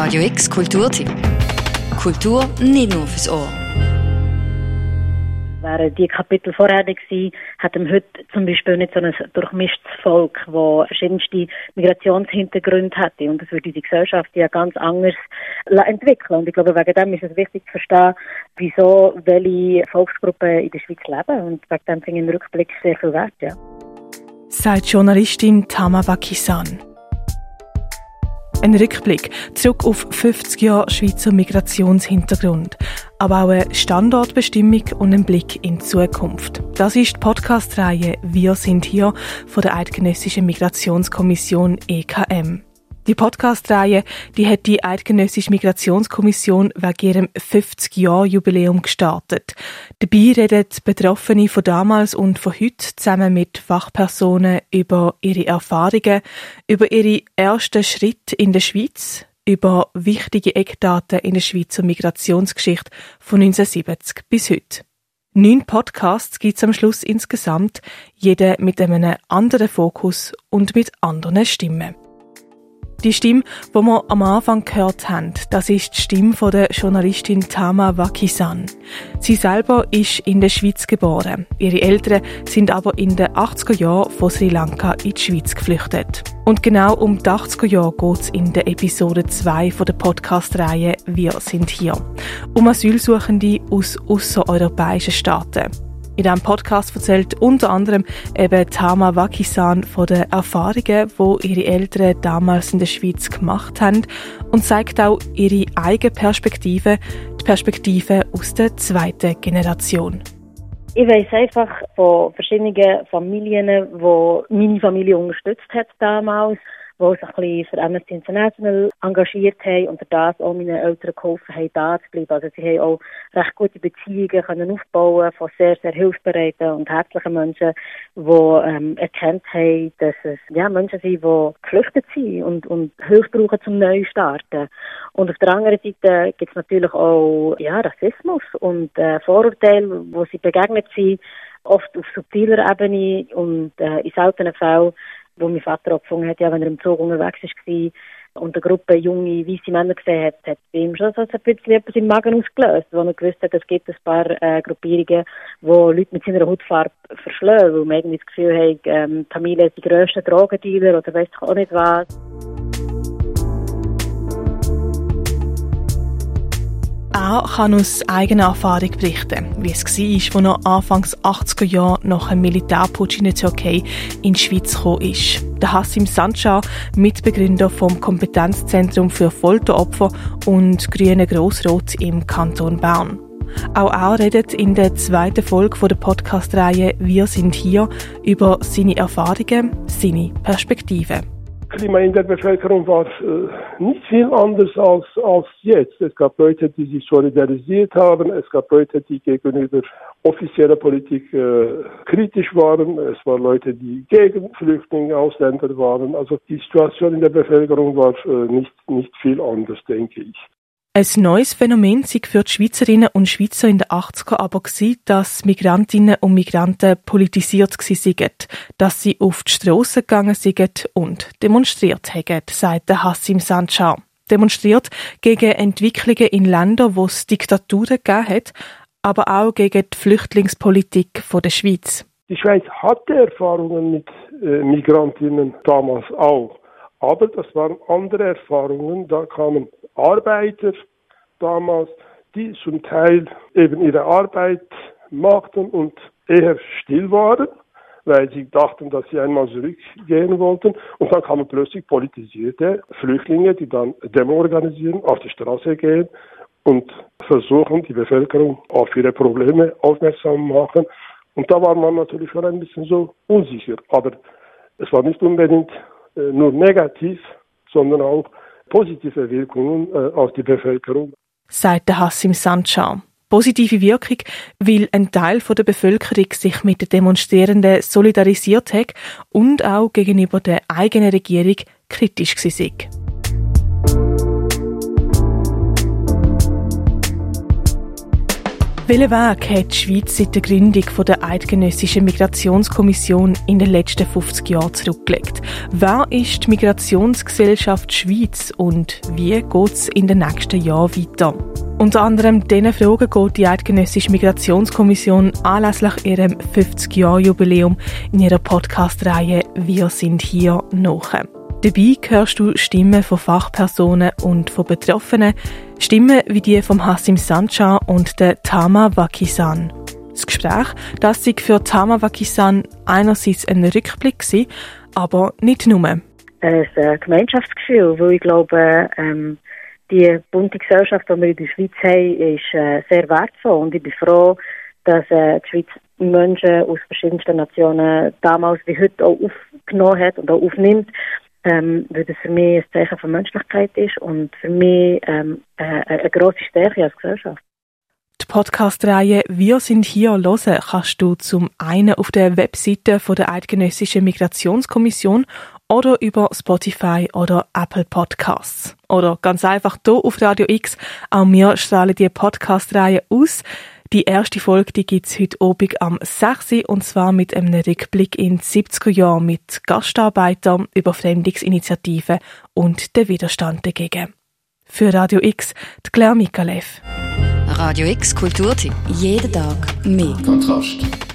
Radio X Kulturtipp. Kultur nicht nur fürs Ohr. Wären die Kapitel vorher gewesen, hätten wir heute zum Beispiel nicht so ein durchmischtes Volk, das verschiedenste Migrationshintergründe hätte. Und das würde unsere Gesellschaft ja ganz anders entwickeln. Und ich glaube, wegen dem ist es wichtig zu verstehen, wieso welche Volksgruppen in der Schweiz leben. Und wegen dem finde ich im Rückblick sehr viel wert, ja. Sagt Journalistin Tama Bakisan. Ein Rückblick zurück auf 50 Jahre Schweizer Migrationshintergrund, aber auch eine Standortbestimmung und ein Blick in die Zukunft. Das ist die Podcast-Reihe Wir sind hier von der Eidgenössischen Migrationskommission EKM. Die Podcast-Reihe, die hat die Eidgenössische Migrationskommission wegen ihrem 50-Jahr-Jubiläum gestartet. Dabei reden Betroffene von damals und von heute zusammen mit Fachpersonen über ihre Erfahrungen, über ihre ersten Schritte in der Schweiz, über wichtige Eckdaten in der Schweizer Migrationsgeschichte von 1970 bis heute. Neun Podcasts gibt es am Schluss insgesamt, jeder mit einem anderen Fokus und mit anderen Stimmen. Die Stimme, die wir am Anfang gehört haben, das ist die Stimme der Journalistin Tama Wakisan. Sie selber ist in der Schweiz geboren. Ihre Eltern sind aber in den 80er Jahren von Sri Lanka in die Schweiz geflüchtet. Und genau um die 80er Jahre geht es in der Episode 2 von der Podcast-Reihe Wir sind hier. Um Asylsuchende aus außereuropäischen Staaten. In diesem Podcast erzählt unter anderem eben Tama Wakisan von den Erfahrungen, die ihre Eltern damals in der Schweiz gemacht haben und zeigt auch ihre eigene Perspektive, die Perspektive aus der zweiten Generation. Ich weiß einfach von verschiedenen Familien, die meine Familie unterstützt hat damals die sich ein bisschen für Amnesty International engagiert haben und das auch meinen Eltern geholfen haben, da zu bleiben. Also sie haben auch recht gute Beziehungen können aufbauen von sehr, sehr hilfsbereiten und herzlichen Menschen, die ähm, erkannt haben, dass es ja, Menschen sind, die geflüchtet sind und, und Hilfe brauchen zum Neustarten. Und auf der anderen Seite gibt es natürlich auch ja, Rassismus und äh, Vorurteile, wo sie begegnet sind, oft auf subtiler Ebene und äh, in seltenen Fällen wo mein Vater auch gefunden hat, ja, wenn er im Zug unterwegs war und eine Gruppe junge, weiße Männer gesehen hat, hat bei ihm schon so ein bisschen etwas im Magen ausgelöst, wo er gewusst hat, es gibt ein paar äh, Gruppierungen, wo Leute mit seiner Hautfarbe verschlagen, weil man irgendwie das Gefühl hat, ähm, die Familie ist die grössten Drogendealer oder weiss ich auch nicht was. Er kann aus eigener Erfahrung berichten, wie es war, als er Anfangs 80er Jahre nach einem Militärputsch in der Türkei in die Schweiz gekommen ist. Der Hassim Sancar, Mitbegründer vom Kompetenzzentrum für Folteropfer und Grüne Grossrot im Kanton Bern. Auch er redet in der zweiten Folge der Podcast-Reihe Wir sind hier über seine Erfahrungen, seine Perspektiven. Klima in der Bevölkerung war äh, nicht viel anders als, als jetzt. Es gab Leute, die sich solidarisiert haben. Es gab Leute, die gegenüber offizieller Politik äh, kritisch waren. Es waren Leute, die gegen Flüchtlinge, Ausländer waren. Also die Situation in der Bevölkerung war äh, nicht, nicht viel anders, denke ich. Ein neues Phänomen sei für die Schweizerinnen und Schweizer in den 80er aber gewesen, dass Migrantinnen und Migranten politisiert waren, dass sie auf die Strasse gegangen sind und demonstriert haben, sagt Hassim Sanchar. Demonstriert gegen Entwicklungen in Ländern, wo es Diktaturen gegeben hat, aber auch gegen die Flüchtlingspolitik der Schweiz. Die Schweiz hatte Erfahrungen mit äh, Migrantinnen damals auch. Aber das waren andere Erfahrungen. Da kamen Arbeiter damals, die zum Teil eben ihre Arbeit machten und eher still waren, weil sie dachten, dass sie einmal zurückgehen wollten. Und dann kamen plötzlich politisierte Flüchtlinge, die dann Demo organisieren, auf die Straße gehen und versuchen, die Bevölkerung auf ihre Probleme aufmerksam machen. Und da war man natürlich schon ein bisschen so unsicher. Aber es war nicht unbedingt äh, nur negativ, sondern auch positive Wirkungen äh, auf die Bevölkerung. Sagt der Hassim Sanchar. Positive Wirkung, weil ein Teil der Bevölkerung sich mit den Demonstrierenden solidarisiert hat und auch gegenüber der eigenen Regierung kritisch war. Welchen Weg hat die Schweiz seit der Gründung der Eidgenössischen Migrationskommission in den letzten 50 Jahren zurückgelegt? Wer ist die Migrationsgesellschaft Schweiz und wie geht es in den nächsten Jahren weiter? Unter anderem diesen Fragen geht die Eidgenössische Migrationskommission anlässlich ihrem 50-Jahr-Jubiläum in ihrer Podcast-Reihe Wir sind hier nach. Dabei hörst du Stimmen von Fachpersonen und von Betroffenen, Stimmen wie die von Hassim Sancha und der Tama Wakisan. Das Gespräch, das sich für Tama Wakisan einerseits ein Rückblick war, aber nicht nur. Ein Gemeinschaftsgefühl, weil ich glaube, ähm, die bunte Gesellschaft, die wir in der Schweiz haben, ist äh, sehr wertvoll und ich bin froh, dass äh, die Schweiz Menschen aus verschiedensten Nationen damals wie heute auch aufgenommen hat und auch aufnimmt ähm, weil das für mich ein Zeichen von Menschlichkeit ist und für mich ähm, äh, eine grosse Stärke als Gesellschaft. Die Podcast-Reihe «Wir sind hier» hören kannst du zum einen auf der Webseite von der Eidgenössischen Migrationskommission oder über Spotify oder Apple Podcasts. Oder ganz einfach hier auf Radio X. Auch wir strahlen die Podcast-Reihe aus. Die erste Folge die gibt's heute Abend am 6. und zwar mit einem Rückblick in die 70er Jahre mit Gastarbeitern, Überfremdungsinitiativen und den Widerstand dagegen. Für Radio X, die Claire Mikalev. Radio X Kulturtipp. Jeden Tag mehr. Kontrast.